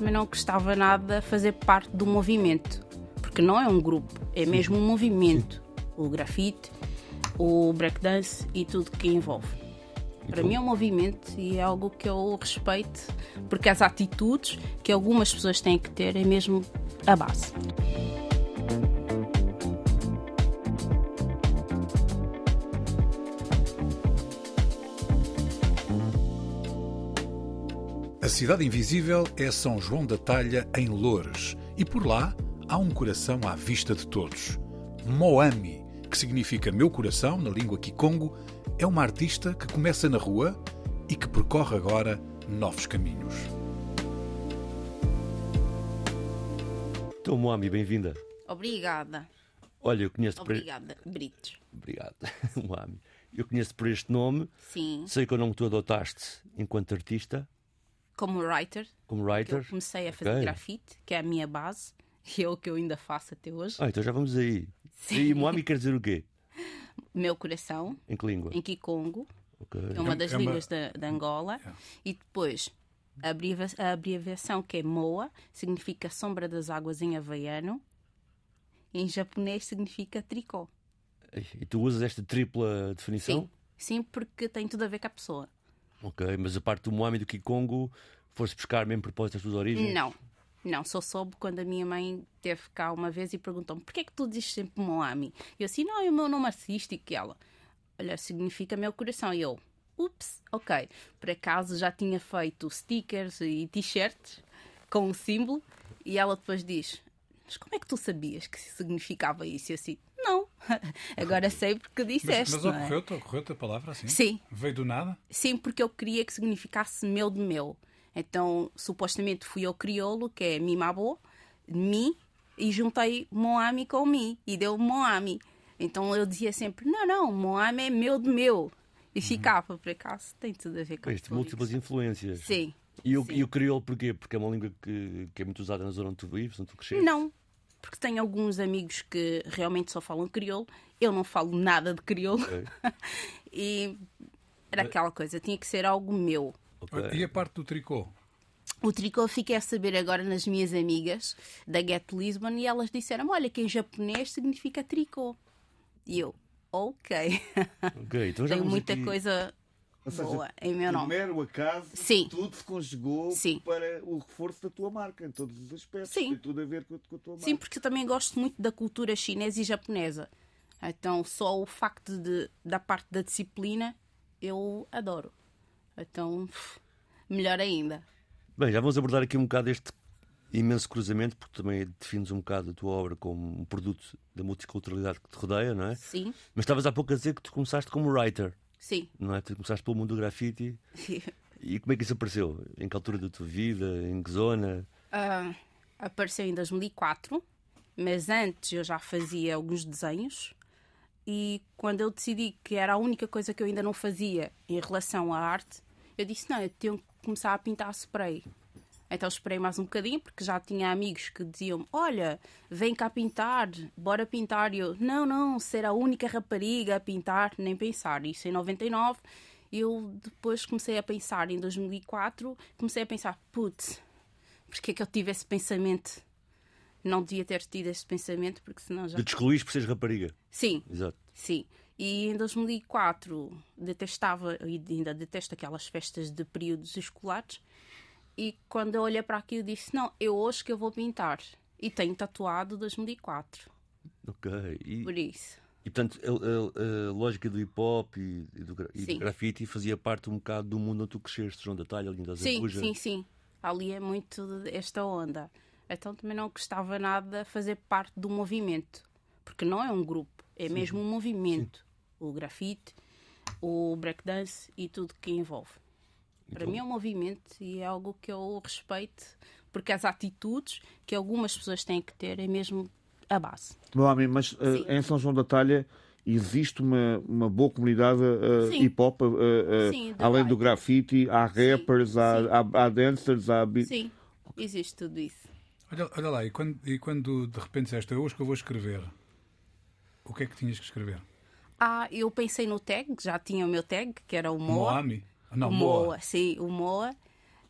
Mas não gostava nada de fazer parte do movimento, porque não é um grupo, é mesmo um movimento. O grafite, o breakdance e tudo que envolve. Para mim é um movimento e é algo que eu respeito, porque as atitudes que algumas pessoas têm que ter é mesmo a base. A Cidade Invisível é São João da Talha, em Loures, e por lá há um coração à vista de todos. Moami, que significa meu coração na língua Kikongo, é uma artista que começa na rua e que percorre agora novos caminhos. Então, Moami, bem-vinda. Obrigada. Olha, eu conheço por Obrigada, Britos. Obrigado, Moami. Eu conheço por este nome, Sim, sei que o nome que tu adotaste enquanto artista, como writer, como writer. eu comecei a fazer Ok. grafite, que é a minha base, e é o que eu ainda faço até hoje. Ah, então já vamos aí. Sim. E Moami quer dizer o quê? Meu coração, Em que língua? em Kikongo, Ok. é uma É- das é uma- línguas da, da Angola. E depois, a, abrevia- a abreviação que é MOA significa sombra das águas em havaiano. Em japonês significa tricô. E tu usas esta tripla definição? Sim, sim, porque tem tudo a ver com a pessoa. Ok, mas a parte do Moami e do Kikongo, foste buscar mesmo propósito das tuas origens? Não, não, só soube quando a minha mãe teve cá uma vez e perguntou-me porquê é que tu dizes sempre Moami? E eu assim, não, é o meu nome artístico. E ela, olha, significa meu coração. E eu, ups, ok. Por acaso já tinha feito stickers e t-shirts com o símbolo. E ela depois diz, mas como é que tu sabias que significava isso? E eu assim, não, agora sei porque Mas, disseste, mas é? ocorreu-te ocorreu a palavra assim? Sim. Veio do nada? Sim, porque eu queria que significasse meu de meu. Então, supostamente fui ao crioulo, que é mimabo, mi, e juntei Moami com mi, e deu Moami. Então eu dizia sempre, não, não, Moami é meu de meu. E ficava, por acaso, tem tudo a ver com tudo múltiplas isso. influências. Sim. E o, sim. e o crioulo porquê? Porque é uma língua que, que é muito usada na zona onde tu vives, onde tu cresceste? Não, porque tenho alguns amigos que realmente só falam crioulo. Eu não falo nada de crioulo. Ok. e era aquela coisa, tinha que ser algo meu. Ok. E a parte do tricô? O tricô fiquei a saber agora nas minhas amigas da Get Lisbon e elas disseram: Olha, que em japonês significa tricô. E eu, ok. Ok, então já Tenho muita aqui- coisa seja, boa em meu nome. mero acaso, Sim. tudo se conjugou Sim. para o reforço da tua marca, em todos os aspectos. Sim. Tem tudo a ver com, com a tua marca. Sim, porque eu também gosto muito da cultura chinesa e japonesa. Então, só o facto de, da parte da disciplina eu adoro. Então, melhor ainda. Bem, já vamos abordar aqui um bocado este imenso cruzamento, porque também defines um bocado a tua obra como um produto da multiculturalidade que te rodeia, não é? Sim, Mas estavas há pouco a dizer que tu começaste como writer, sim. não é? Tu começaste pelo mundo do grafite. E como é que isso apareceu? Em que altura da tua vida? Em que zona? Ah, apareceu em 2004, mas antes eu já fazia alguns desenhos. E quando eu decidi que era a única coisa que eu ainda não fazia em relação à arte, eu disse: não, eu tenho que começar a pintar spray. Então esperei mais um bocadinho, porque já tinha amigos que diziam: Olha, vem cá pintar, bora pintar. E eu: Não, não, ser a única rapariga a pintar, nem pensar. Isso em 99. Eu depois comecei a pensar, em 2004, comecei a pensar: Putz, porque é que eu tive esse pensamento? Não devia ter tido esse pensamento, porque senão já. De te excluís por seres rapariga. Sim, Exato. sim. E em 2004 detestava, e ainda detesto aquelas festas de períodos escolares. E quando eu olhei para aquilo, disse: Não, eu hoje que eu vou pintar. E tenho tatuado 2004, Ok. E, por isso. e portanto, a, a- a lógica do hip hop e, e do, e do Sim. grafite fazia parte um bocado do mundo onde tu cresceste, João da Talha, ali da Sim, sim, sim. Ali é muito esta onda. Então também não gostava nada fazer parte do movimento. Porque não é um grupo, é mesmo um movimento. O grafite. o breakdance e tudo que envolve. Para Então- mim é um movimento e é algo que eu respeito, porque as atitudes que algumas pessoas têm que ter é mesmo a base. Amigo, mas uh, Sim. em São João da Talha existe uma, uma boa comunidade uh, Sim. hip hop, uh, uh, Sim, de além do graffiti, há rappers, há, sim. há, há dancers, há. Sim, existe tudo isso. Olha, olha lá, e quando, e quando de repente disseste, "É hoje que eu vou escrever, o que é que tinhas que escrever? Ah, eu pensei no tag, já tinha o meu tag, que era o Moa. Moami? Não, o Moa. Moa, sim, o Moa.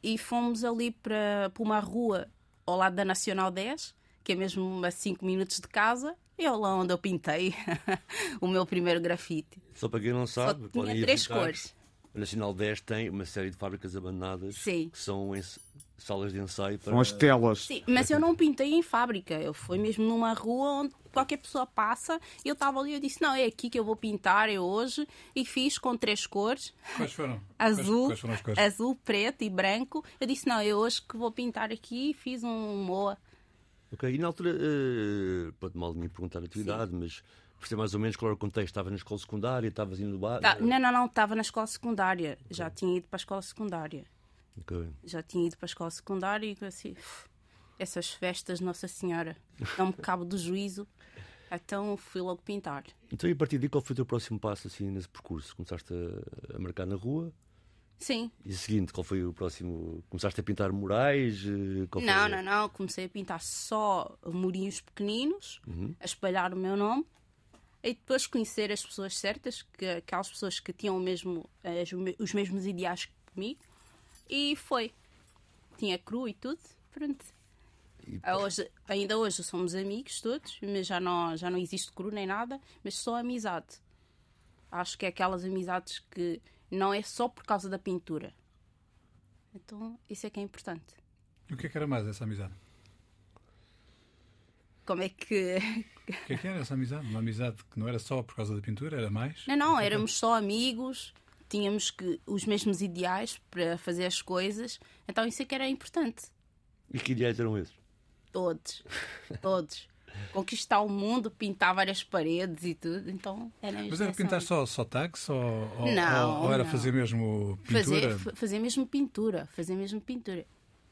E fomos ali para, para uma rua ao lado da Nacional 10, que é mesmo a 5 minutos de casa. E é lá onde eu pintei o meu primeiro grafite. Só para quem não Só sabe, podem tinha ir três visitar. cores. A Nacional 10 tem uma série de fábricas abandonadas Sim. que são salas de ensaio para. São as telas. Sim, mas eu não pintei em fábrica. Eu fui mesmo numa rua onde qualquer pessoa passa. E eu estava ali e eu disse: Não, é aqui que eu vou pintar, é hoje. E fiz com três cores: Quais foram? azul, Quais, quais foram as cores? azul, preto e branco. Eu disse: Não, é hoje que vou pintar aqui. E fiz um Moa. Ok, e na altura, eh, pronto, mal nem perguntar a tua idade, mas perceber mais ou menos qual era o contexto. Estava na escola secundária, estavas indo no bar. Ah, não, não, não, estava na escola secundária. Já tinha ido para a escola secundária. Ok. Já tinha ido para a escola secundária e assim, "Uf, essas festas, Nossa Senhora, não me cabo do juízo. Então fui logo pintar. Então, e a partir daí, qual foi o teu próximo passo assim, nesse percurso? Começaste a, a marcar na rua? Sim. E a seguinte, qual foi o próximo? Começaste a pintar murais? eh, Qual foi- Não, não, não. Comecei a pintar só murinhos pequeninos, a espalhar o meu nome e depois conhecer as pessoas certas, que, aquelas pessoas que tinham o mesmo, as- os mesmos ideais que comigo. E foi. Tinha cru e tudo. Pronto. E- Ah, Hoje, ainda hoje somos amigos todos, mas já não, já não existe cru nem nada, mas só amizade. Acho que é aquelas amizades que não é só por causa da pintura. Então, isso é que é importante. E o que é que era mais essa amizade? Como é que. O que é que era essa amizade? Uma amizade que não era só por causa da pintura, era mais? Não, não, éramos só amigos, tínhamos que, os mesmos ideais para fazer as coisas, então isso é que era importante. E que ideais eram esses? Todos, todos. Conquistar o mundo, pintar várias paredes e tudo, então era Mas era pintar só, só tags ou, ou, Não, ou- era não. fazer mesmo pintura? fazer, fa- fazer mesmo pintura, fazer mesmo pintura.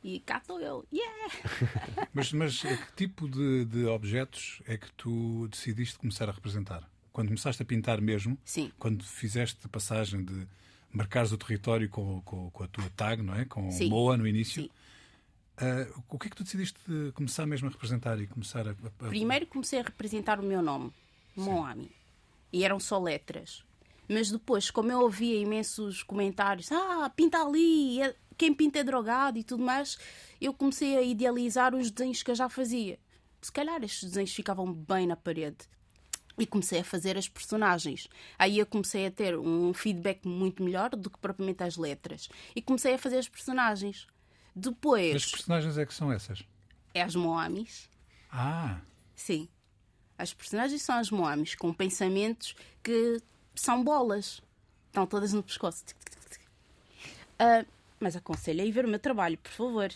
E cá estou eu, yeah! Mas, mas que tipo de, de objetos é que tu decidiste começar a representar? Quando começaste a pintar mesmo, Sim. quando fizeste a passagem de marcares o território com, com, com a tua tag, não é? Com Sim. o MOA no início, Sim. Ah, o que é que tu decidiste de começar mesmo a representar e começar a. a- a- Primeiro comecei a representar o meu nome, Moami. E eram só letras. Mas depois, como eu ouvia imensos comentários, ah, pinta ali, é- quem pinta é drogado e tudo mais, eu comecei a idealizar os desenhos que eu já fazia. Se calhar estes desenhos ficavam bem na parede. E comecei a fazer as personagens. Aí eu comecei a ter um feedback muito melhor do que propriamente as letras. E comecei a fazer as personagens. Depois, As personagens é que são essas? é as Moamis. Ah, Sim. As personagens são as Moamis, com pensamentos que são bolas. Estão todas no pescoço. Ah, mas aconselho a ir ver o meu trabalho, por favor.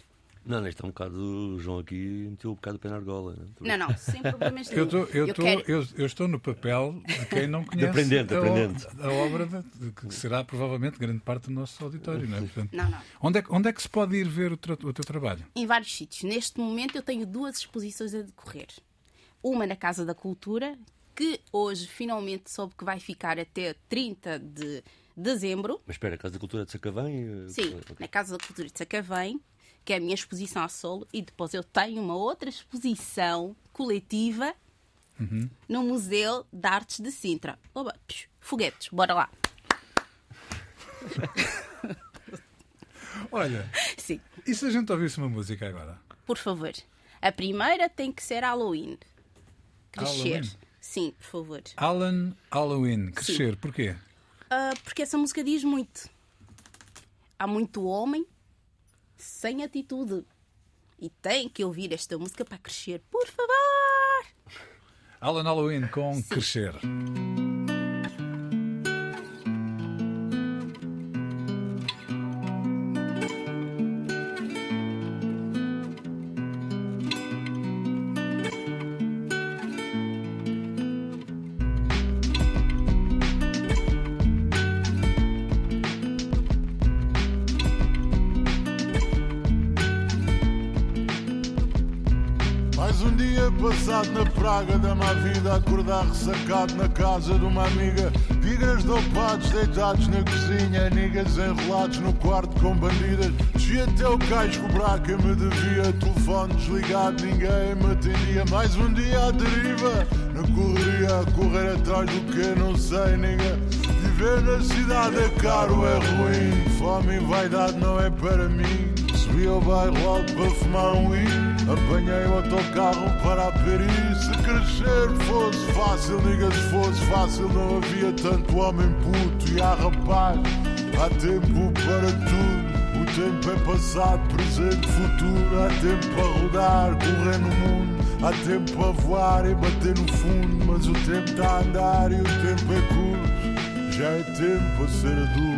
Não, neste é um bocado. O João aqui meteu um bocado o pé na argola. Né? Não, não, sem problemas eu, nenhum. tô, eu, tô, quero- eu, eu estou no papel de quem não conhece aprendente, a, a obra de, de- que será provavelmente grande parte do nosso auditório. Não é? Portanto, Não, não. Onde, é, que- onde é que se pode ir ver o, tra- o teu trabalho? Em vários sítios. Neste momento eu tenho duas exposições a decorrer. Uma na Casa da Cultura, que hoje finalmente soube que vai ficar até 30 de dezembro. Mas espera, a Casa da Cultura de Sacavém? eh, Sim, ok. na Casa da Cultura de Sacavém, que é a minha exposição a solo, e depois eu tenho uma outra exposição coletiva no Museu de Artes de Sintra. Oba, psh, foguetes, bora lá. Olha, Sim, e se a gente ouvisse uma música agora? por favor. A primeira tem que ser Halloween. Crescer. Halloween? Sim, por favor. Alan Halloween, crescer, porquê? Ah, porque essa música diz muito. Há muito homem sem atitude. E tem que ouvir esta música para crescer. Por favor! Alan Halloween com crescer. Praga da má vida, acordar ressacado na casa de uma amiga. Tigres dopados deitados na cozinha, niggas enrolados no quarto com bandidas. Desci até o cais cobrar quem me devia. Telefone desligado, ninguém me atendia. Mais um dia à deriva, na correria, a correr atrás do que não sei, nigga. Viver na cidade é caro, é ruim. Fome e vaidade não é para mim. Subi ao bairro alto para fumar um weed. Apanhei o autocarro para a Paris. Se crescer fosse fácil, nigga, se fosse fácil, não havia tanto homem puto. E há rapaz, há tempo para tudo. O tempo é passado, presente, futuro. Há tempo para rodar, correr no mundo. Há tempo para voar e bater no fundo. Mas o tempo está a andar e o tempo é curto. Já é tempo para ser adulto.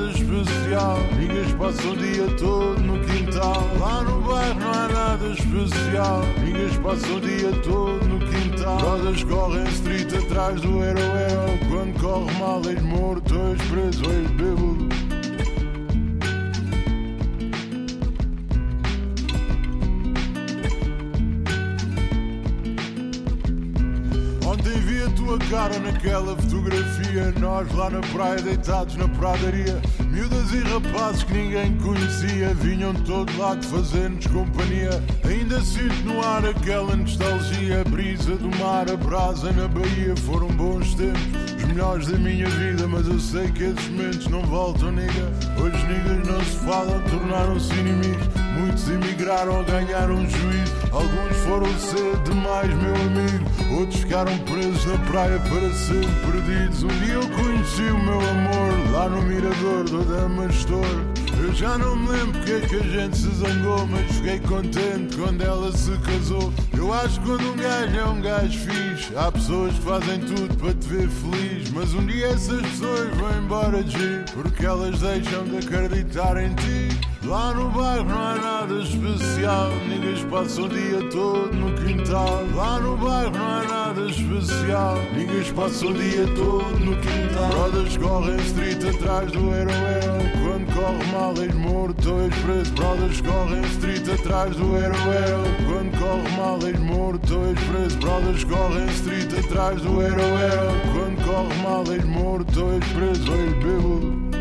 Nada especial. Niggas passam o dia todo no quintal. Lá no bairro não há nada especial. Niggas passam o dia todo no quintal. Brothers correm street atrás do hero. Quando corre mal, és morto, és preso, és bêbado. Cara naquela fotografia. Nós lá na praia deitados na pradaria. Miúdas e rapazes que ninguém conhecia. Vinham todo lado fazer-nos companhia. Ainda sinto no ar aquela nostalgia. A brisa do mar, a brasa na Bahia. Foram bons tempos, os melhores da minha vida. Mas eu sei que esses momentos não voltam, nigga. Hoje niggas não se falam, tornaram-se inimigos. Muitos emigraram a ganhar um juízo. Alguns foram cedo demais, meu amigo. Outros ficaram presos na praia para sempre perdidos. Um dia eu conheci o meu amor lá no Mirador do Damastor. Eu já não me lembro porque é que a gente se zangou, mas fiquei contente quando ela se casou. Eu acho que quando um gajo é um gajo fixe, há pessoas que fazem tudo para te ver feliz. Mas um dia essas pessoas vão embora de porque elas deixam de acreditar em ti. Lá no bairro não há nada especial, niggas passam o dia todo no quintal. Lá no bairro não há nada especial, niggas passam o dia todo no quintal. Brothers correm street atrás do hero. Quando corre mal és morto ou és preso. Brothers correm street atrás do hero. Quando corre mal és morto ou és preso. Brothers correm street atrás do hero. Quando corre mal és morto ou és preso ou.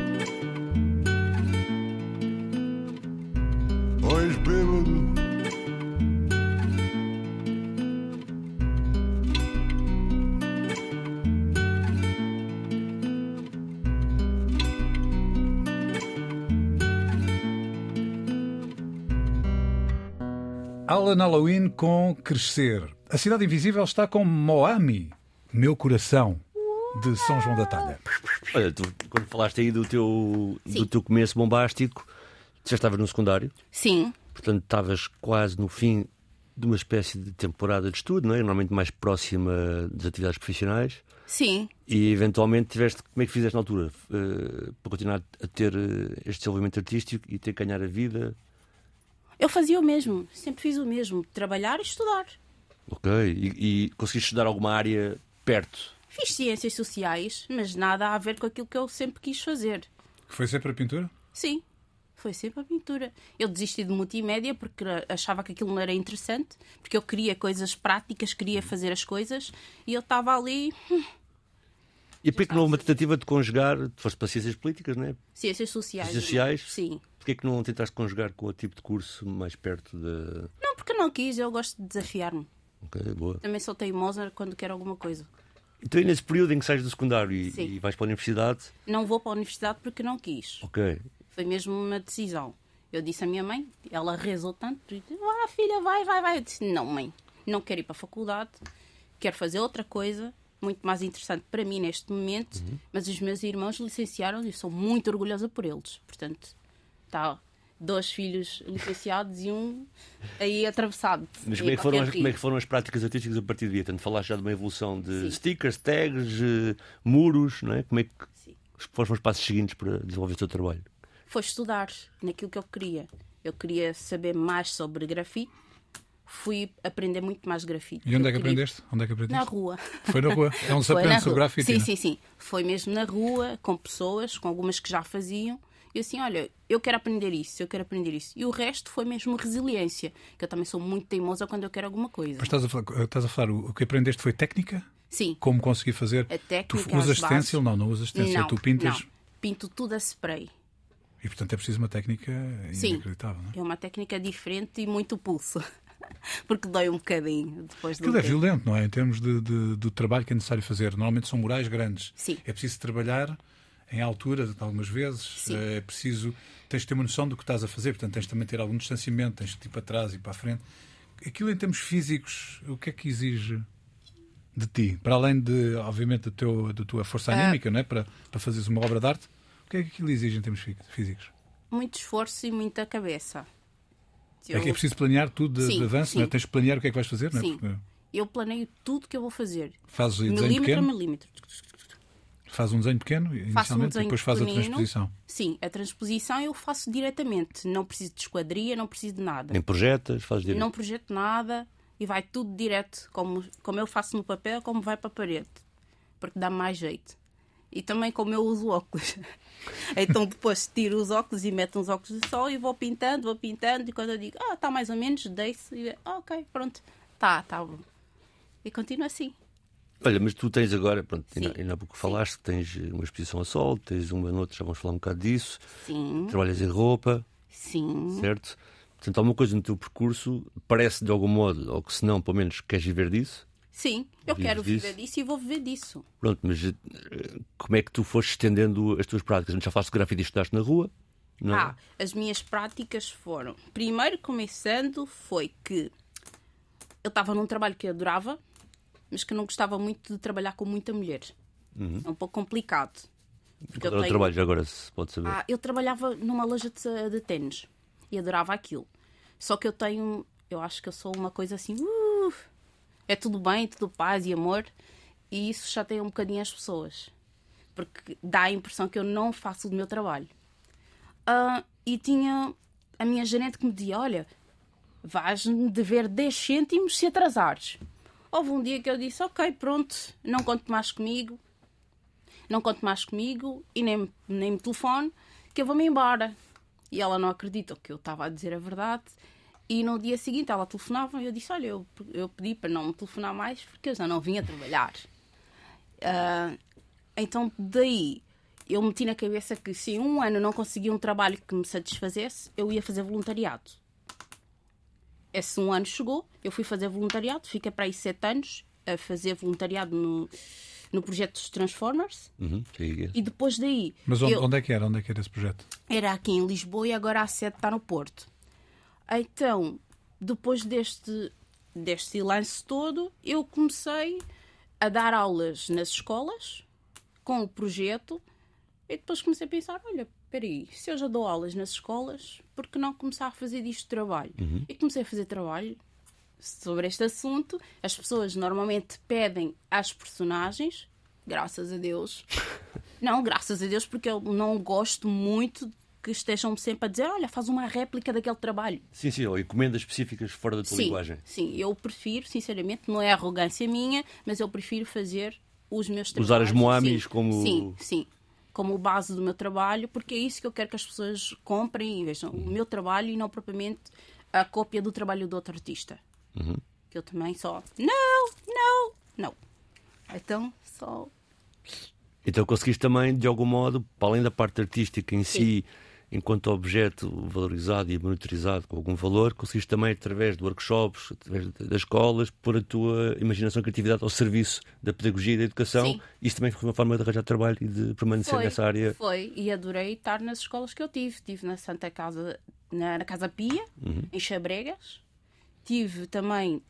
Alan Halloween com Crescer. A Cidade Invisível está com Moami, Meu Coração, de São João da Talha. Olha, tu, quando falaste aí do teu, do teu começo bombástico, já estavas no secundário, Sim, portanto estavas quase no fim de uma espécie de temporada de estudo, não é? Normalmente mais próxima das atividades profissionais. sim. E eventualmente tiveste. Como é que fizeste na altura? Eh, para continuar a ter eh, este desenvolvimento artístico e ter que ganhar a vida? Eu fazia o mesmo, sempre fiz o mesmo, trabalhar e estudar. Ok. E, e conseguiste estudar alguma área perto? Fiz ciências sociais, mas nada a ver com aquilo que eu sempre quis fazer. Foi sempre a pintura? Sim, foi sempre a pintura. Eu desisti de multimédia porque achava que aquilo não era interessante, porque eu queria coisas práticas, queria fazer as coisas e eu estava ali, hum, E porquê que não houve uma tentativa de conjugar? Foste para ciências políticas, não é? ciências sociais. Ciências sociais? Sim. Porquê que não tentaste conjugar com o tipo de curso mais perto da. Não, porque não quis, eu gosto de desafiar-me. Ok, boa. Também sou teimosa quando quero alguma coisa. Então, e nesse período em que sais do secundário e, Sim. e vais para a universidade, Não vou para a universidade porque não quis. ok. Foi mesmo uma decisão. Eu disse à minha mãe, ela rezou tanto, e disse, ah, filha, vai, vai, vai. Eu disse, não, mãe, não quero ir para a faculdade, quero fazer outra coisa, muito mais interessante para mim neste momento, mas os meus irmãos licenciaram e eu sou muito orgulhosa por eles. Portanto, está dois filhos licenciados e um aí atravessado. Mas como é, que foram, as- como é que foram as práticas artísticas a partir daí? Tanto falaste já de uma evolução de Sim. stickers, tags, eh, muros, não é? Como é que Sim. foram os passos seguintes para desenvolver o teu trabalho? Foi estudar naquilo que eu queria. Eu queria saber mais sobre grafite. Fui aprender muito mais grafite. E onde é que queria- aprendeste? Onde é que aprendeste? Na rua. Foi na rua. É onde se aprende sobre grafite. Sim, não é? sim, sim. Foi mesmo na rua, com pessoas, com algumas que já faziam. E assim, olha, eu quero aprender isso, eu quero aprender isso. E o resto foi mesmo resiliência, que eu também sou muito teimosa quando eu quero alguma coisa. Mas estás a falar, estás a falar o que aprendeste foi técnica? Sim. Como conseguir fazer? A técnica, tu usas stencil? Não, não usas stencil. Não, tu pintas. não. Pinto tudo a spray. E portanto é preciso uma técnica Sim. inacreditável. Não é? É uma técnica diferente e muito pulso. Porque dói um bocadinho depois do Aquilo é violento, não é? Em termos de, de- do trabalho que é necessário fazer. Normalmente são murais grandes. Sim. É preciso trabalhar em altura, algumas vezes. Sim. É preciso. Tens de ter uma noção do que estás a fazer, portanto tens de também ter algum distanciamento, tens de ir para trás e para a frente. Aquilo em termos físicos, o que é que exige de ti? Para além de, obviamente, do teu, da tua força Ah. anímica, não é? Para, para fazeres uma obra de arte, o que é que aquilo exige em termos fí- físicos? Muito esforço e muita cabeça. É que é preciso planear tudo de, Sim, de avanço, não é? Tens de planear o que é que vais fazer, não é? Sim. Porque Eu planeio tudo que eu vou fazer. fazes Milímetro a milímetro. Faz um desenho pequeno Faço um inicialmente, e desenho depois faz a transposição. Sim, a transposição eu faço diretamente. Não preciso de esquadria, não preciso de nada. Nem projetas, fazes direito. Não projeto nada e vai tudo direto, como, como eu faço no papel, como vai para a parede. Porque dá mais jeito. E também como eu uso óculos. então depois tiro os óculos e meto uns óculos de sol e vou pintando, vou pintando. E quando eu digo, ah, está mais ou menos, deixo e ah, ok, pronto. Tá, tá bom. E continuo assim. Olha, mas tu tens agora, pronto, Sim. ainda, há pouco falaste que tens uma exposição a sol, tens uma noutra, já vamos falar um bocado disso, Sim, trabalhas em roupa, sim. certo? Portanto, alguma coisa no teu percurso parece de algum modo, ou que se não, pelo menos queres viver disso. Sim, eu Vives quero viver disso e vou viver disso. Pronto, mas eh, como é que tu foste estendendo as tuas práticas? Já falaste de grafite e estudaste na rua, não é? Ah, as minhas práticas foram. Primeiro, começando, foi que eu estava num trabalho que eu adorava, mas que eu não gostava muito de trabalhar com muita mulher. É um pouco complicado. Porque era o trabalho, agora, se pode saber. Ah, eu trabalhava numa loja de, de ténis e adorava aquilo. Só que eu tenho. Eu acho que eu sou uma coisa assim. uh, é tudo bem, tudo paz e amor. E isso já tem um bocadinho as pessoas. Porque dá a impressão que eu não faço o meu trabalho. Ah, e tinha a minha gerente que me dizia: Olha, vais-me dever 10 cêntimos se atrasares. Houve um dia que eu disse: Ok, pronto, não conto mais comigo, não conto mais comigo e nem, nem me telefone, que eu vou-me embora. E ela não acredita que eu estava a dizer a verdade. E no dia seguinte ela telefonava e eu disse: Olha, eu, eu pedi para não me telefonar mais porque eu já não vinha trabalhar. Ah, então, daí, eu meti na cabeça que se um ano não conseguia um trabalho que me satisfazesse, eu ia fazer voluntariado. Esse um ano chegou, eu fui fazer voluntariado, fiquei para aí sete anos a fazer voluntariado no, no projeto dos Transformers. Uhum, é- E depois daí, Mas onde, eu- onde é que era? Onde é que era esse projeto? era aqui em Lisboa e agora a sede está no Porto. Então, depois deste, deste lance todo, eu comecei a dar aulas nas escolas com o projeto e depois comecei a pensar, olha, espera aí, se eu já dou aulas nas escolas, por que não começar a fazer disto trabalho? E comecei a fazer trabalho sobre este assunto. As pessoas normalmente pedem às personagens, graças a Deus. Não, graças a Deus, porque eu não gosto muito que estejam sempre a dizer, olha, faz uma réplica daquele trabalho. Sim, sim, ou encomendas específicas fora da tua Sim, linguagem. sim, eu prefiro, sinceramente, não é arrogância minha, mas eu prefiro fazer os meus trabalhos. Usar as Moamis sim, como- Sim, sim. Como base do meu trabalho, porque é isso que eu quero que as pessoas comprem e vejam o meu trabalho e não propriamente a cópia do trabalho do outro artista. Uhum. Que eu também só. Não, não, não. Então, só. Então conseguiste também, de algum modo, para além da parte artística em si, enquanto objeto valorizado e monitorizado com algum valor, conseguiste também, através de workshops, através das escolas, pôr a tua imaginação e criatividade ao serviço da pedagogia e da educação. Sim. Isso também foi uma forma de arranjar trabalho e de permanecer Foi, nessa área. Foi, e adorei estar nas escolas que eu tive. Estive na Santa Casa, na, na Casa Pia, Uhum. em Xabregas. Tive também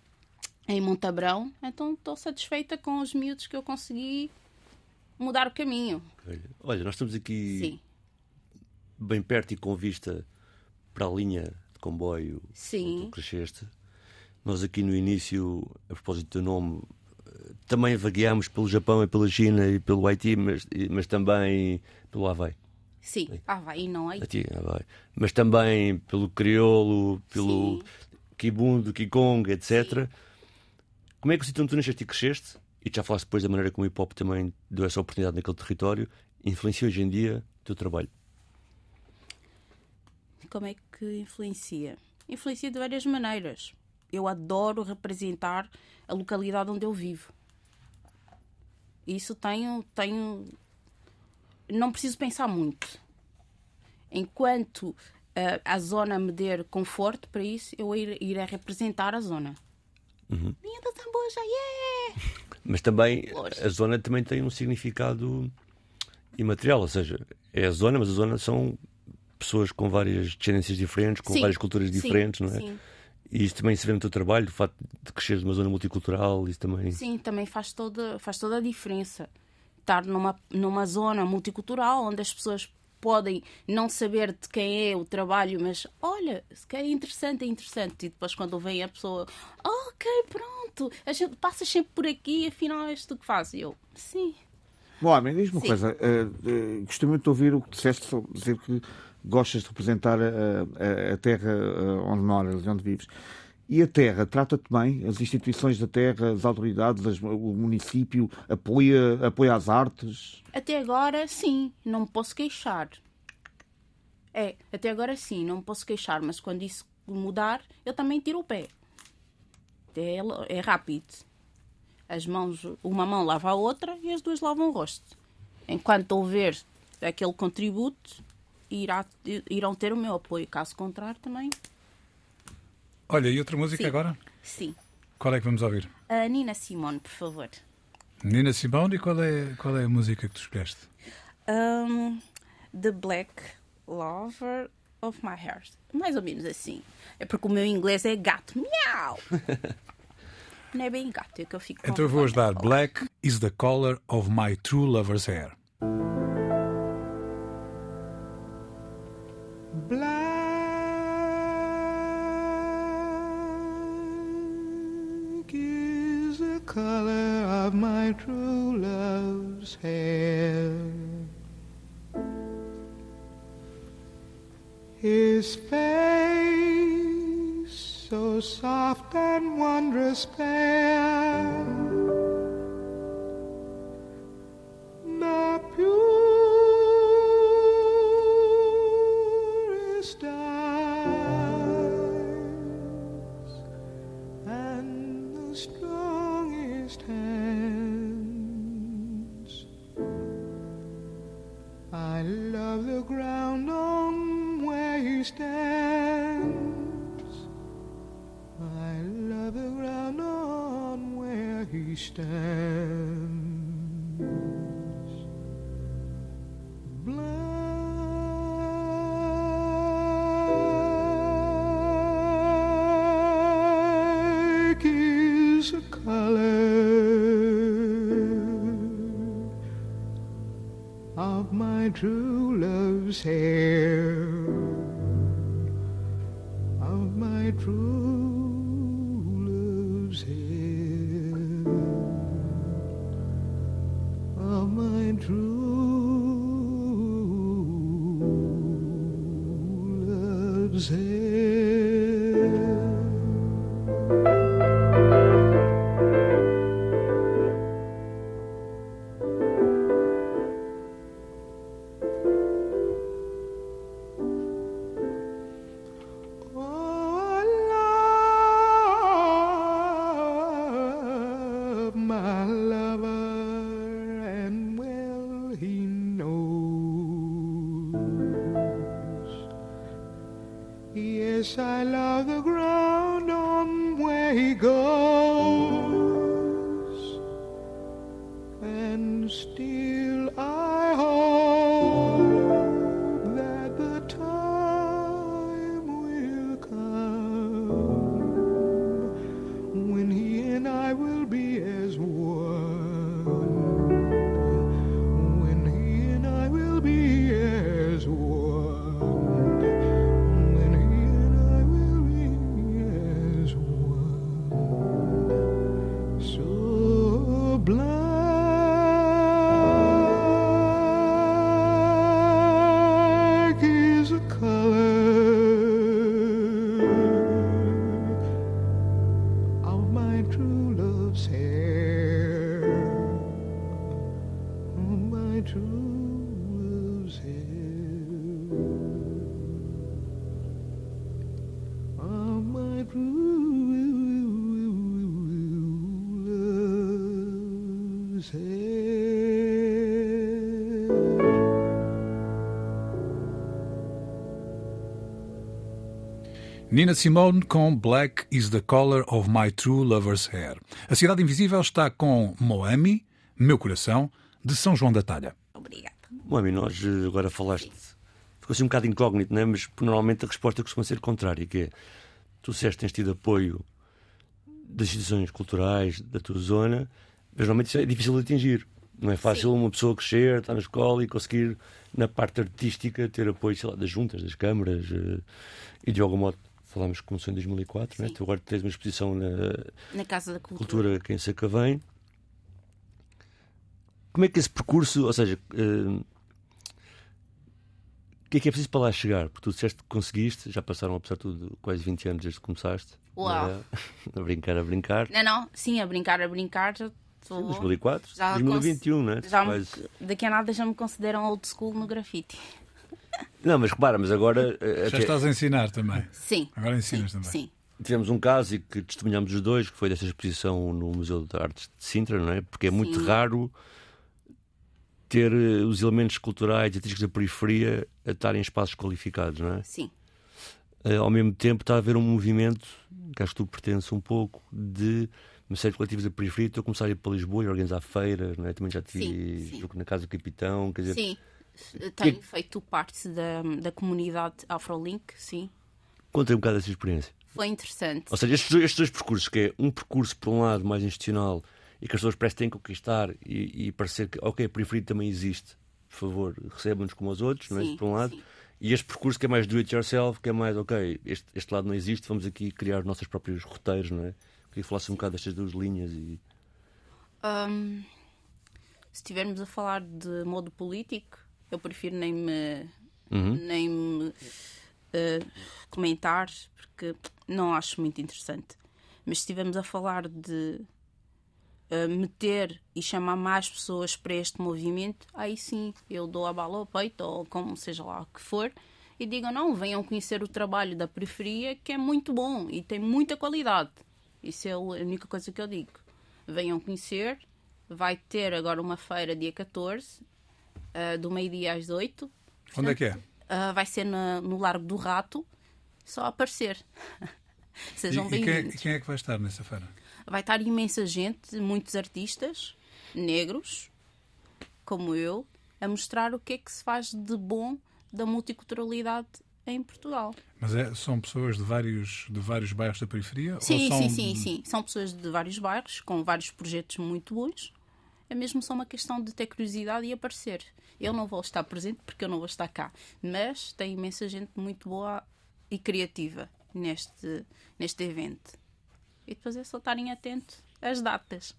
em Montabrão. Então estou satisfeita com os miúdos que eu consegui mudar o caminho. Olha, nós estamos aqui Sim, bem perto e com vista para a linha de comboio Sim. tu cresceste. Nós aqui no início, a propósito do nome, eh, também vagueámos pelo Japão e pela China e pelo Haiti, mas, mas também pelo Havaí. sim. E não é? Haiti, Havaí. Mas também pelo crioulo, pelo Sim. kibundo, kikong, etc. Como é que o sítio onde tu nasceste e cresceste, e já falaste depois da maneira como o hip hop também deu essa oportunidade naquele território, influencia hoje em dia o teu trabalho? Como é que influencia? Influencia de várias maneiras. Eu adoro representar a localidade onde eu vivo. Isso tenho, tenho. Não preciso pensar muito. Enquanto uh, a zona me der conforto para isso, eu irei representar a zona. Uhum. Minha da Zambuja, yeah! Mas também a zona também tem um significado imaterial, ou seja, é a zona, mas a zona são pessoas com várias descendências diferentes, com sim, várias culturas diferentes, sim, não é? Sim. E isso também se vê no teu trabalho, o facto de cresceres numa zona multicultural, isso também. Sim, também faz toda, faz toda a diferença. Estar numa, numa zona multicultural onde as pessoas podem não saber de quem é o trabalho, mas olha, se é interessante, é interessante. E depois quando vem a pessoa, oh, ok, pronto, a gente passa sempre por aqui, afinal é isto que faz. E eu, sim. Bom, mas diz-me uma Sim. coisa, uh, uh, gostei muito de ouvir o que disseste, só dizer que gostas de representar a, a, a terra uh, onde moras, onde vives. E a terra trata-te bem? As instituições da terra, as autoridades, as, o município apoia, apoia as artes? Até agora, sim, não me posso queixar. É, até agora sim, não me posso queixar, mas quando isso mudar, eu também tiro o pé. É, é rápido. As mãos, uma mão lava a outra e as duas lavam o rosto. Enquanto houver aquele contributo, irá, irão ter o meu apoio. Caso contrário, também. Olha, e outra música Sim. agora? Sim. Qual é que vamos ouvir? A Nina Simone, por favor. Nina Simone, e qual é, qual é a música que tu escolheste? Um, the Black Lover of My Heart. Mais ou menos assim. É porque o meu inglês é gato. Miau! Não é bem gato, é que eu fico Então eu vou vergonha ajudar. Black is the color of my true lover's hair. Black is the color of my true love's hair. His face so soft and wondrous fair. Nina Simone com Black is the Color of My True Lover's Hair. A Cidade Invisível está com Moami, Meu Coração, de São João da Talha. Obrigada. Mami, nós eh, agora falaste. Ficou assim um bocado incógnito, não é? Mas normalmente a resposta costuma ser contrária, que é tu disseste que tens tido apoio das instituições culturais da tua zona, mas normalmente isso é difícil de atingir. Não é fácil uma pessoa crescer, estar na escola e conseguir, na parte artística, ter apoio sei lá, das juntas, das câmaras. eh, E de algum modo, falámos que começou em 2004, não é? Sim. tu agora tens uma exposição na Na Casa da Cultura. Cultura aqui em Sacavém. Como é que esse percurso, ou seja, eh, o que é que é preciso para lá chegar? Porque tu disseste que conseguiste, já passaram, apesar de tudo, quase 20 anos desde que começaste. Uau. não é? A brincar, a brincar. Não, não, sim, a brincar, a brincar. Já estou. 2004, Já 2021, não é? Já me- Quase- daqui a nada já me consideram old school no grafite. Não, mas repara, mas agora eh, Já até estás a ensinar também. Sim. Agora ensinas sim, também. Sim. tivemos um caso e que testemunhámos os dois, que foi dessa exposição no Museu de Artes de Sintra, não é? Porque é muito Sim. raro ter eh, os elementos culturais e artísticos da periferia a estarem em espaços qualificados, não é? Sim. Eh, ao mesmo tempo está a haver um movimento, que acho que tu pertences um pouco, de uma série de coletivos da periferia. Estou a começar a ir para Lisboa e organizar feiras, não é? Também já tive sim. na Casa do Capitão, quer dizer, Sim. Tenho feito parte da, da comunidade Afrolink, sim. conta um bocado dessa experiência. Foi interessante. Ou seja, estes dois, estes dois percursos, que é um percurso, por um lado, mais institucional e que as pessoas parecem que têm que conquistar e, e parecer que, ok, a periferia também existe, por favor, recebam-nos como os outros, não é? Por um lado. sim. E este percurso que é mais do it yourself, que é mais, ok, este, este lado não existe, vamos aqui criar os nossos próprios roteiros, não é? Queria que falasse um bocado destas duas linhas e. Hum, se estivermos a falar de modo político, eu prefiro nem me, Uhum. nem me eh, comentar, porque não acho muito interessante. Mas se estivermos a falar de eh, meter e chamar mais pessoas para este movimento, aí sim eu dou a bala ao peito, ou como seja lá o que for, e digo: não, venham conhecer o trabalho da periferia, que é muito bom e tem muita qualidade. Isso é a única coisa que eu digo. Venham conhecer. Vai ter agora uma feira dia 14, eh, do meio-dia às 8. Onde é que é? Ah, vai ser na- no Largo do Rato, só aparecer. E, Sejam e quem, é, bem-vindos. e quem é que vai estar nessa feira? Vai estar imensa gente, muitos artistas negros, como eu, a mostrar o que é que se faz de bom da multiculturalidade em Portugal. Mas é- são pessoas de vários, de vários bairros da periferia? Sim, são sim, sim, sim. São pessoas de vários bairros, com vários projetos muito bons. É mesmo só uma questão de ter curiosidade e aparecer. Eu não vou estar presente porque eu não vou estar cá. Mas tem imensa gente muito boa e criativa neste, neste evento. E depois é só estarem atentos às datas.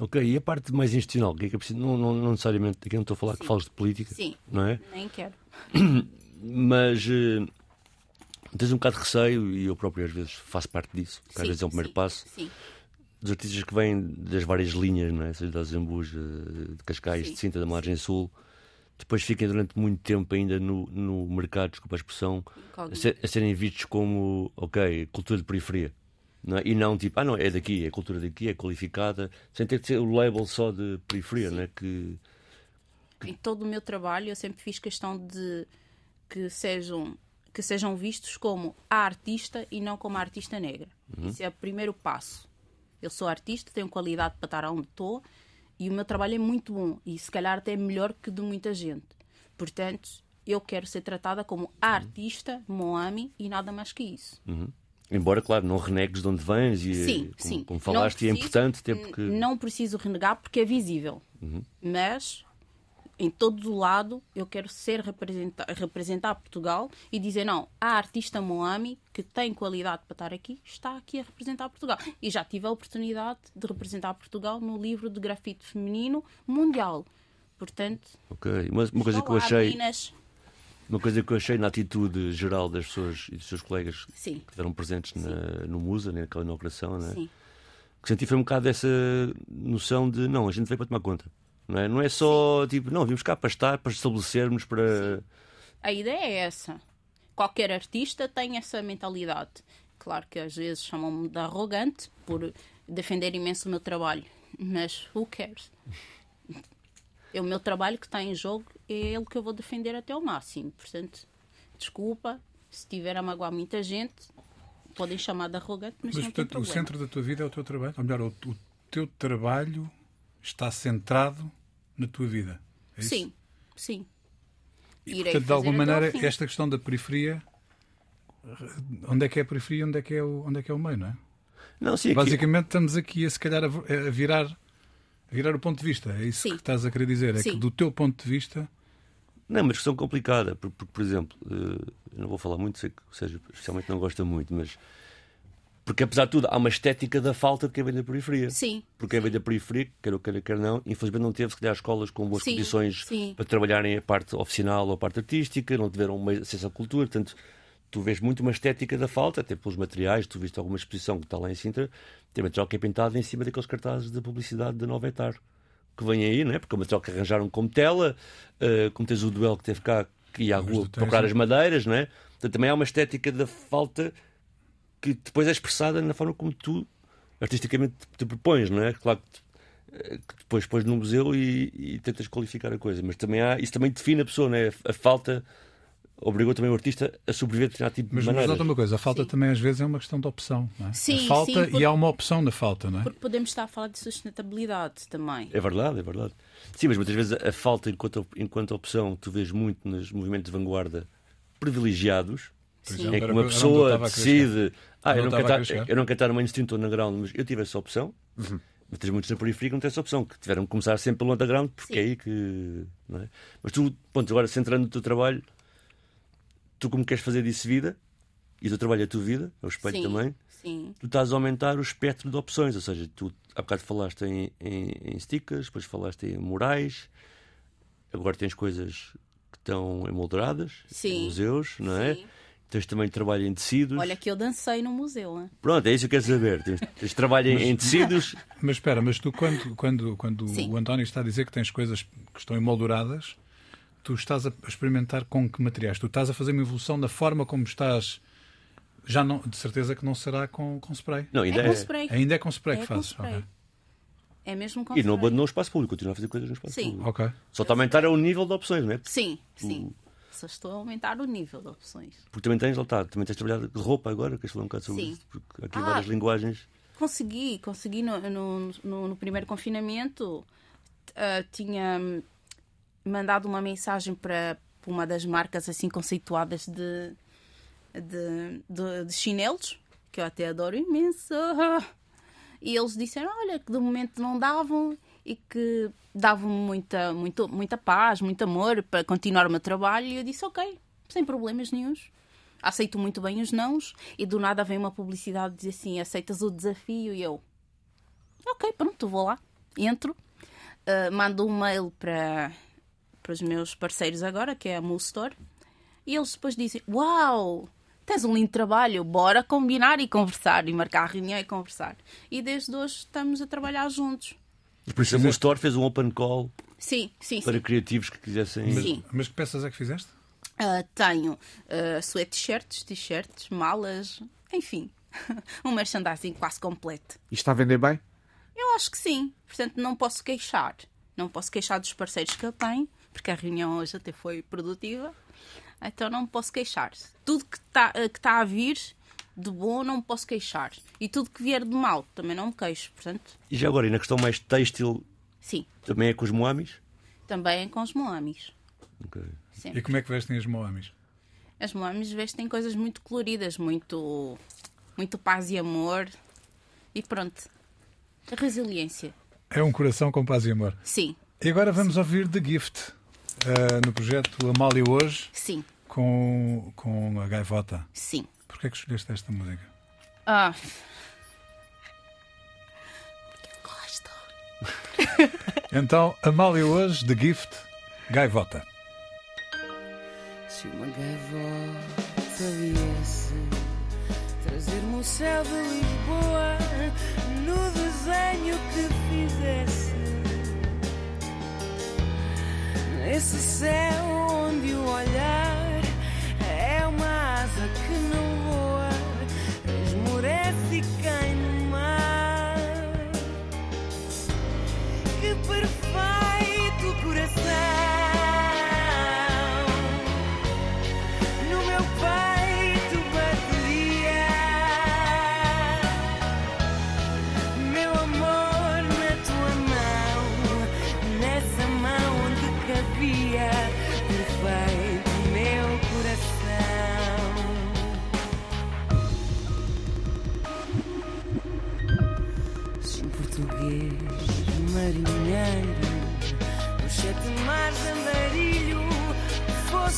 Ok, e a parte mais institucional, o que é que é preciso? Não, não, não necessariamente, aqui não estou a falar que Sim. falas de política, Sim. não é? Nem quero. Mas eh, tens um bocado de receio, e eu próprio às vezes faço parte disso, que às Sim, vezes é o primeiro sim, passo, Sim, dos artistas que vêm das várias linhas, não é? seja Zambuja, de Cascais, Sim, de Sinta, da Margem Sul, depois fiquem durante muito tempo ainda no, no mercado, desculpa a expressão, a, ser- a serem vistos como, ok, cultura de periferia. Não é? E não tipo, ah não, é daqui, é cultura daqui, é qualificada, sem ter de ser o label só de periferia, não é? Que, em todo o meu trabalho eu sempre fiz questão de que sejam que sejam vistos como a artista e não como a artista negra. Isso é o primeiro passo. Eu sou artista, tenho qualidade para estar onde estou e o meu trabalho é muito bom e se calhar até melhor que de muita gente. Portanto, eu quero ser tratada como a artista Moami e nada mais que isso. embora, claro, não renegues de onde vens e Sim, como, sim. como falaste, é preciso- importante ter porque. Não preciso renegar porque é visível. Mas em todo o lado eu quero ser representar, representar Portugal e dizer não, a artista Moami que tem qualidade para estar aqui está aqui a representar Portugal. E já tive a oportunidade de representar Portugal no livro de grafite feminino mundial. Portanto, Ok, Mas uma coisa que eu achei. Uma coisa que eu achei na atitude geral das pessoas e dos seus colegas Sim. que estiveram presentes na- no Musa, né, naquela inauguração, né? Sim. que senti foi um bocado essa noção de não, a gente veio para tomar conta. Não é, não é só tipo, não, vimos cá para estar, para estabelecermos, para. A ideia é essa. Qualquer artista tem essa mentalidade. Claro que às vezes chamam-me de arrogante por defender imenso o meu trabalho, mas who cares? É o meu trabalho que está em jogo, é ele que eu vou defender até ao máximo. Portanto, desculpa Se tiver a magoar muita gente, podem chamar de arrogante, mas, Mas, não tem portanto, o problema. centro da tua vida é o teu trabalho? Ou melhor, o, o teu trabalho está centrado na tua vida? É isso? Sim, sim. E, Irei portanto, de alguma maneira, esta questão da periferia, onde é que é a periferia e onde é que é o, onde é, que é o meio, não é? Não, sim, aqui, Basicamente, estamos aqui a se calhar a, virar, a virar o ponto de vista. É isso Sim. que estás a querer dizer. É que Sim. do teu ponto de vista, Não, é uma discussão complicada, porque, porque, por exemplo, eh, eu não vou falar muito, sei que o Sérgio especialmente não gosta muito, mas porque apesar de tudo há uma estética da falta de quem vem da periferia. Sim. Porque quem vem da periferia, quer queira, quer não, infelizmente não teve, se calhar, escolas com boas Sim, condições sim. para trabalharem a parte oficinal ou a parte artística, não tiveram uma acesso à cultura, portanto, tu vês muito uma estética da falta, até pelos materiais, tu viste alguma exposição que está lá em Sintra, tem material que é pintado em cima daqueles cartazes da publicidade da Nova Etar, que vem aí, não é? Porque é o material que arranjaram como tela, eh, como tens o duelo que teve cá, que ia à rua procurar as madeiras, não é? Portanto, também há uma estética da falta que depois é expressada na forma como tu artisticamente te propões, não é? Claro que, eh, que depois pões no museu e, e tentas qualificar a coisa, mas também há, isso também define a pessoa, não é? A falta obrigou também o artista a sobreviver a determinado tipo mas, de mas maneiras. nota uma coisa, a falta Sim. também às vezes é uma questão de opção. Não é? Sim, a falta sim, porque- e há uma opção na falta, não é? Porque podemos estar a falar de sustentabilidade também. É verdade, é verdade. Sim, mas muitas vezes a, falta enquanto, enquanto opção tu vês muito nos movimentos de vanguarda privilegiados, Sim. é, que uma pessoa decide ah, eu não, quero estava a estar, querer chegar. eu não quero estar no mainstream, estou no underground, mas eu tive essa opção. Uhum. Mas tens muitos na periferia que não têm essa opção, que tiveram que começar sempre pelo underground, porque Sim. é aí que. Não é? Mas tu, ponto, agora centrando no teu trabalho, tu como queres fazer disso vida, e o teu trabalho é a tua vida, é o espelho Sim, também, sim. tu estás a aumentar o espectro de opções. Ou seja, tu há bocado falaste em, em, em stickers, depois falaste em murais, agora tens coisas que estão emolduradas em museus, não é? Sim. Tens também trabalho em tecidos. Olha que eu dancei no museu. hein? Pronto, é isso que eu quero saber. Tens, tens trabalho em, em tecidos. Mas espera, mas tu quando, quando, quando Sim. o António está a dizer que tens coisas que estão emolduradas, tu estás a experimentar com que materiais? Tu estás a fazer uma evolução da forma como estás. Já não, de certeza que não será com, com spray. Não, ainda É é. com spray. Ainda é com spray É que fazes. spray. Ok. É mesmo com E não abandonou o espaço público, continua a fazer coisas no espaço Sim. público. Ok. Só está a aumentar o nível de opções, não é? Sim, sim. Só estou a aumentar o nível de opções. Porque também tens, está, também tens trabalhado de roupa agora, queres falar um bocado sobre Sim. isso? Porque aqui Ah. várias linguagens. Consegui, consegui no, no, no- no primeiro confinamento. ah, tinha hum, mandado uma mensagem para para uma das marcas assim conceituadas de, de, de, de chinelos, que eu até adoro imenso. E eles disseram, olha, que de momento não davam e que davam muita, muito, muita paz, muito amor para continuar o meu trabalho. E eu disse, ok, sem problemas nenhuns. Aceito muito bem os nãos e do nada vem uma publicidade dizer assim, aceitas o desafio? E eu, ok, pronto, vou lá. Entro, ah, mando um mail para, para os meus parceiros agora, que é a Mule Store, e eles depois dizem, uau, tens um lindo trabalho, bora combinar e conversar, e marcar a reunião e conversar. E desde hoje estamos a trabalhar juntos. Por isso a Moon Store fez um open call Sim, sim, para sim. criativos que quisessem. Sim. Mas que peças é que fizeste? Ah, tenho uh, sweatshirts, t-shirts, malas, enfim, um merchandising quase completo. E está a vender bem? Eu acho que sim, portanto não posso queixar. Não posso queixar dos parceiros que eu tenho, porque a reunião hoje até foi produtiva, então não me posso queixar. Tudo que está que tá a vir de bom não me posso queixar. E tudo que vier de mal também não me queixo. Portanto, E já agora, e na questão mais têxtil, sim, também é com os moamis? também é com os moamis. Ok. Sempre. E como é que vestem as moamis? As moamis vestem coisas muito coloridas, muito, muito paz e amor. E pronto. A resiliência. É um coração com paz e amor. Sim, E agora vamos ouvir The Gift, eh, no projeto Amália Hoje, sim, com, com a Gaivota. sim. Porquê é que escolheste esta música? Ah. Porque eu gosto. Então, Amália Hoje, The Gift, Gaivota. Se uma gaivota viesse trazer-me o céu de Lisboa no desenho que fizesse, nesse céu onde o olhar Que perfeito coração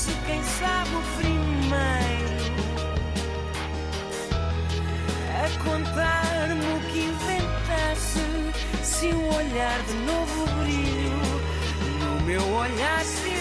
fosse, quem sabe, o primeiro a contar-me o que inventasse. Se o olhar de novo brilho no meu olhar se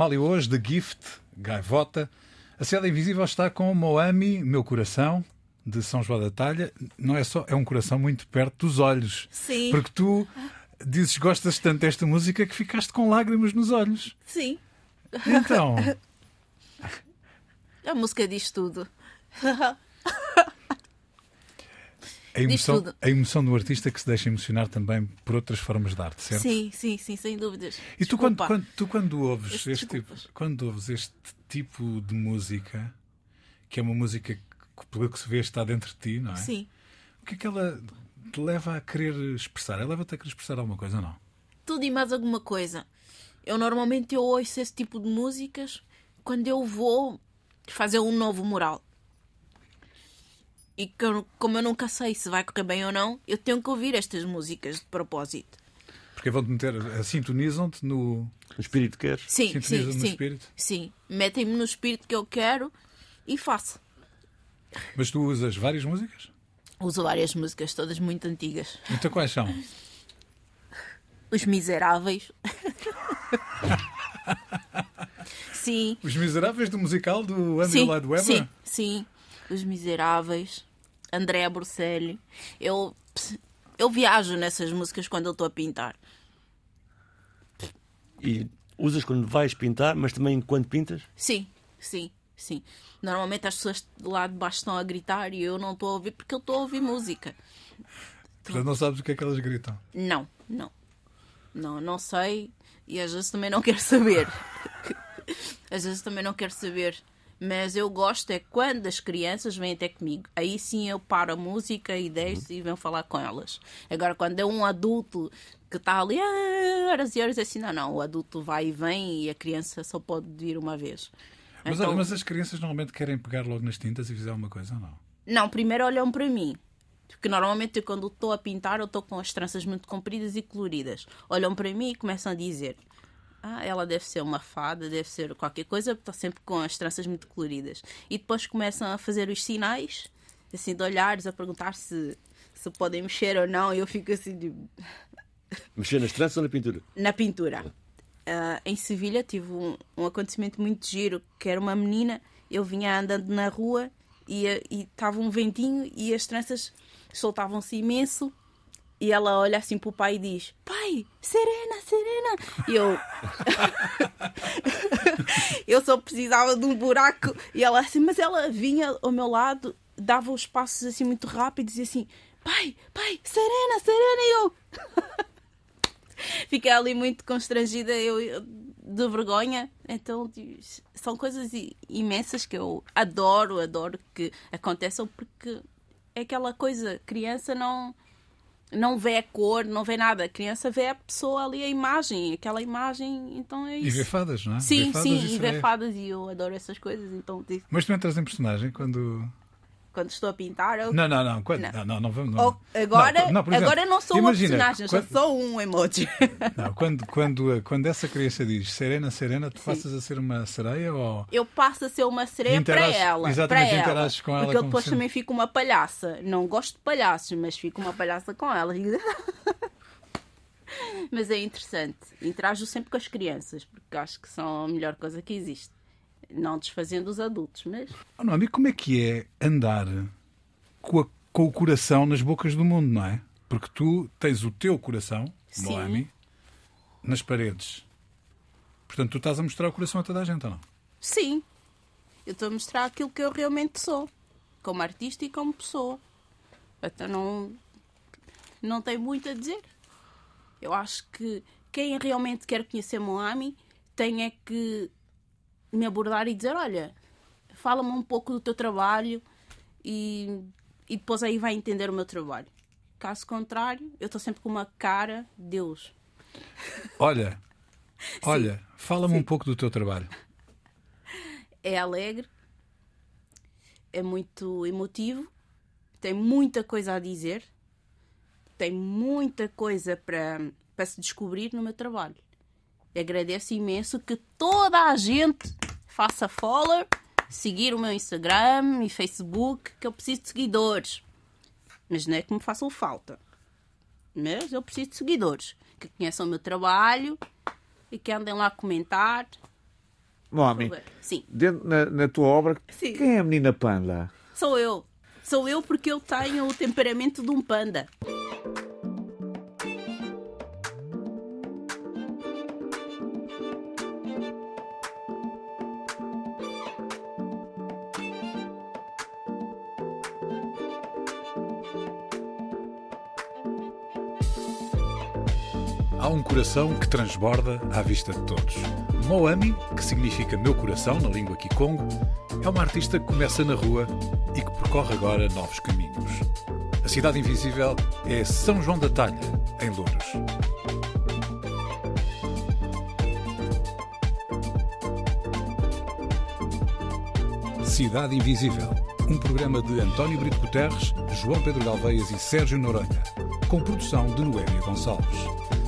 Amália hoje, The Gift, Gaivota. A Seda Invisível está com Moami, Meu Coração, de São João da Talha. Não é só, é um coração muito perto dos olhos. Sim. Porque tu dizes gostas tanto desta música que ficaste com lágrimas nos olhos. Sim, Então, a música diz tudo. a emoção, tudo. a emoção do artista que se deixa emocionar também por outras formas de arte, certo? Sim, sim, sim, sem dúvidas. E tu quando, quando, tu quando ouves Este- este tipo, quando ouves este tipo de música, que é uma música que pelo que se vê está dentro de ti, não é? Sim, O que é que ela te leva a querer expressar? Ela leva-te a querer expressar alguma coisa ou não? tudo e mais alguma coisa. Eu normalmente eu ouço esse tipo de músicas quando eu vou fazer um novo mural. E que eu- como eu nunca sei se vai correr bem ou não, eu tenho que ouvir estas músicas de propósito. Porque vão-te meter, eh, sintonizam-te no. O espírito queres? Sim, Sintonizam sim, no sim. espírito? Sim, metem-me no espírito que eu quero e faço. Mas tu usas várias músicas? Uso várias músicas, todas muito antigas. Então quais são? Os Miseráveis. sim, Os Miseráveis do musical do Andrew Lloyd Webber? sim, sim. Os Miseráveis. André Borselli. Eu, eu viajo nessas músicas quando eu estou a pintar. E usas quando vais pintar, mas também quando pintas? Sim, sim, sim. Normalmente as pessoas lá de baixo estão a gritar e eu não estou a ouvir porque eu estou a ouvir música. Portanto, não sabes o que é que elas gritam. Não, não. Não, não sei e às vezes também não quero saber. às vezes também não quero saber. Mas eu gosto é quando as crianças vêm até comigo. Aí sim eu paro a música e deixo e venho falar com elas. Agora, quando é um adulto que está ali ah, horas e horas, é assim, não, não. O adulto vai e vem e a criança só pode vir uma vez. Mas, Então- mas as crianças normalmente querem pegar logo nas tintas e fizer alguma coisa ou não? Não, primeiro olham para mim. Porque normalmente quando estou a pintar, eu estou com as tranças muito compridas e coloridas. Olham para mim e começam a dizer: Ah, ela deve ser uma fada, deve ser qualquer coisa, está sempre com as tranças muito coloridas. E depois começam a fazer os sinais, assim, de olhares, a perguntar se, se podem mexer ou não. E eu fico assim, de... Mexer nas tranças ou na pintura? na pintura. Ah, em Sevilha tive um, um acontecimento muito giro, que era uma menina, eu vinha andando na rua e e estava um ventinho e as tranças soltavam-se imenso e ela olha assim para o pai e diz pai, serena, serena. E eu eu só precisava de um buraco. E ela assim, mas ela vinha ao meu lado dava os passos assim muito rápidos e assim pai, pai, serena, serena. E eu fiquei ali muito constrangida eu, eu- de vergonha. Então são coisas imensas que eu adoro adoro que aconteçam porque é aquela coisa criança não não vê a cor não vê nada a criança vê a pessoa ali a imagem aquela imagem então é E isso vê fadas, não é? sim sim e e vê sereias. fadas e eu adoro essas coisas então tipo, Mas tu entras em personagem quando. Quando estou a pintar eu Não, não, não. Quando... Não. Não, não, vamos. Não. Agora Não, exemplo, agora não sou imagina, uma personagem quando- sou um emoji Não, quando, quando, quando essa criança diz Serena, Serena, tu passas a ser uma sereia ou. eu passo a ser uma sereia para ela. exatamente, para ela. com ela Porque eu depois sendo- também fico uma palhaça. Não gosto de palhaços, mas fico uma palhaça com ela. mas é interessante. Interajo sempre com as crianças, porque acho que são a melhor coisa que existe. Não desfazendo os adultos, mas Oh, não, amigo, como é que é andar com, a- com o coração nas bocas do mundo, não é? Porque tu tens o teu coração. Moami, nas paredes. Portanto, tu estás a mostrar o coração a toda a gente, ou não? sim, eu estou a mostrar aquilo que eu realmente sou, como artista e como pessoa. Então não, não tem muito a dizer. Eu acho que quem realmente quer conhecer Moami tem é que me abordar e dizer: Olha, fala-me um pouco do teu trabalho e, e depois aí vai entender o meu trabalho. Caso contrário, eu estou sempre com uma cara, Deus. Olha, olha, fala-me um pouco do teu trabalho. É alegre, é muito emotivo, tem muita coisa a dizer, tem muita coisa para, para se descobrir no meu trabalho. Agradeço imenso que toda a gente faça follow, seguir o meu Instagram e Facebook, que eu preciso de seguidores. Mas não é que me façam falta. Mas eu preciso de seguidores que conheçam o meu trabalho e que andem lá a comentar. Moami, Sim, dentro, na, na tua obra, Sim. quem é a menina panda? sou eu. Sou eu porque eu tenho o temperamento de um panda. Coração que transborda à vista de todos. Moami, que significa meu coração na língua Kikongo, é uma artista que começa na rua e que percorre agora novos caminhos. A cidade invisível é São João da Talha, em Louros. Cidade Invisível, um programa de António Brito Guterres, João Pedro Galveias e Sérgio Noronha, com produção de Noémia Gonçalves.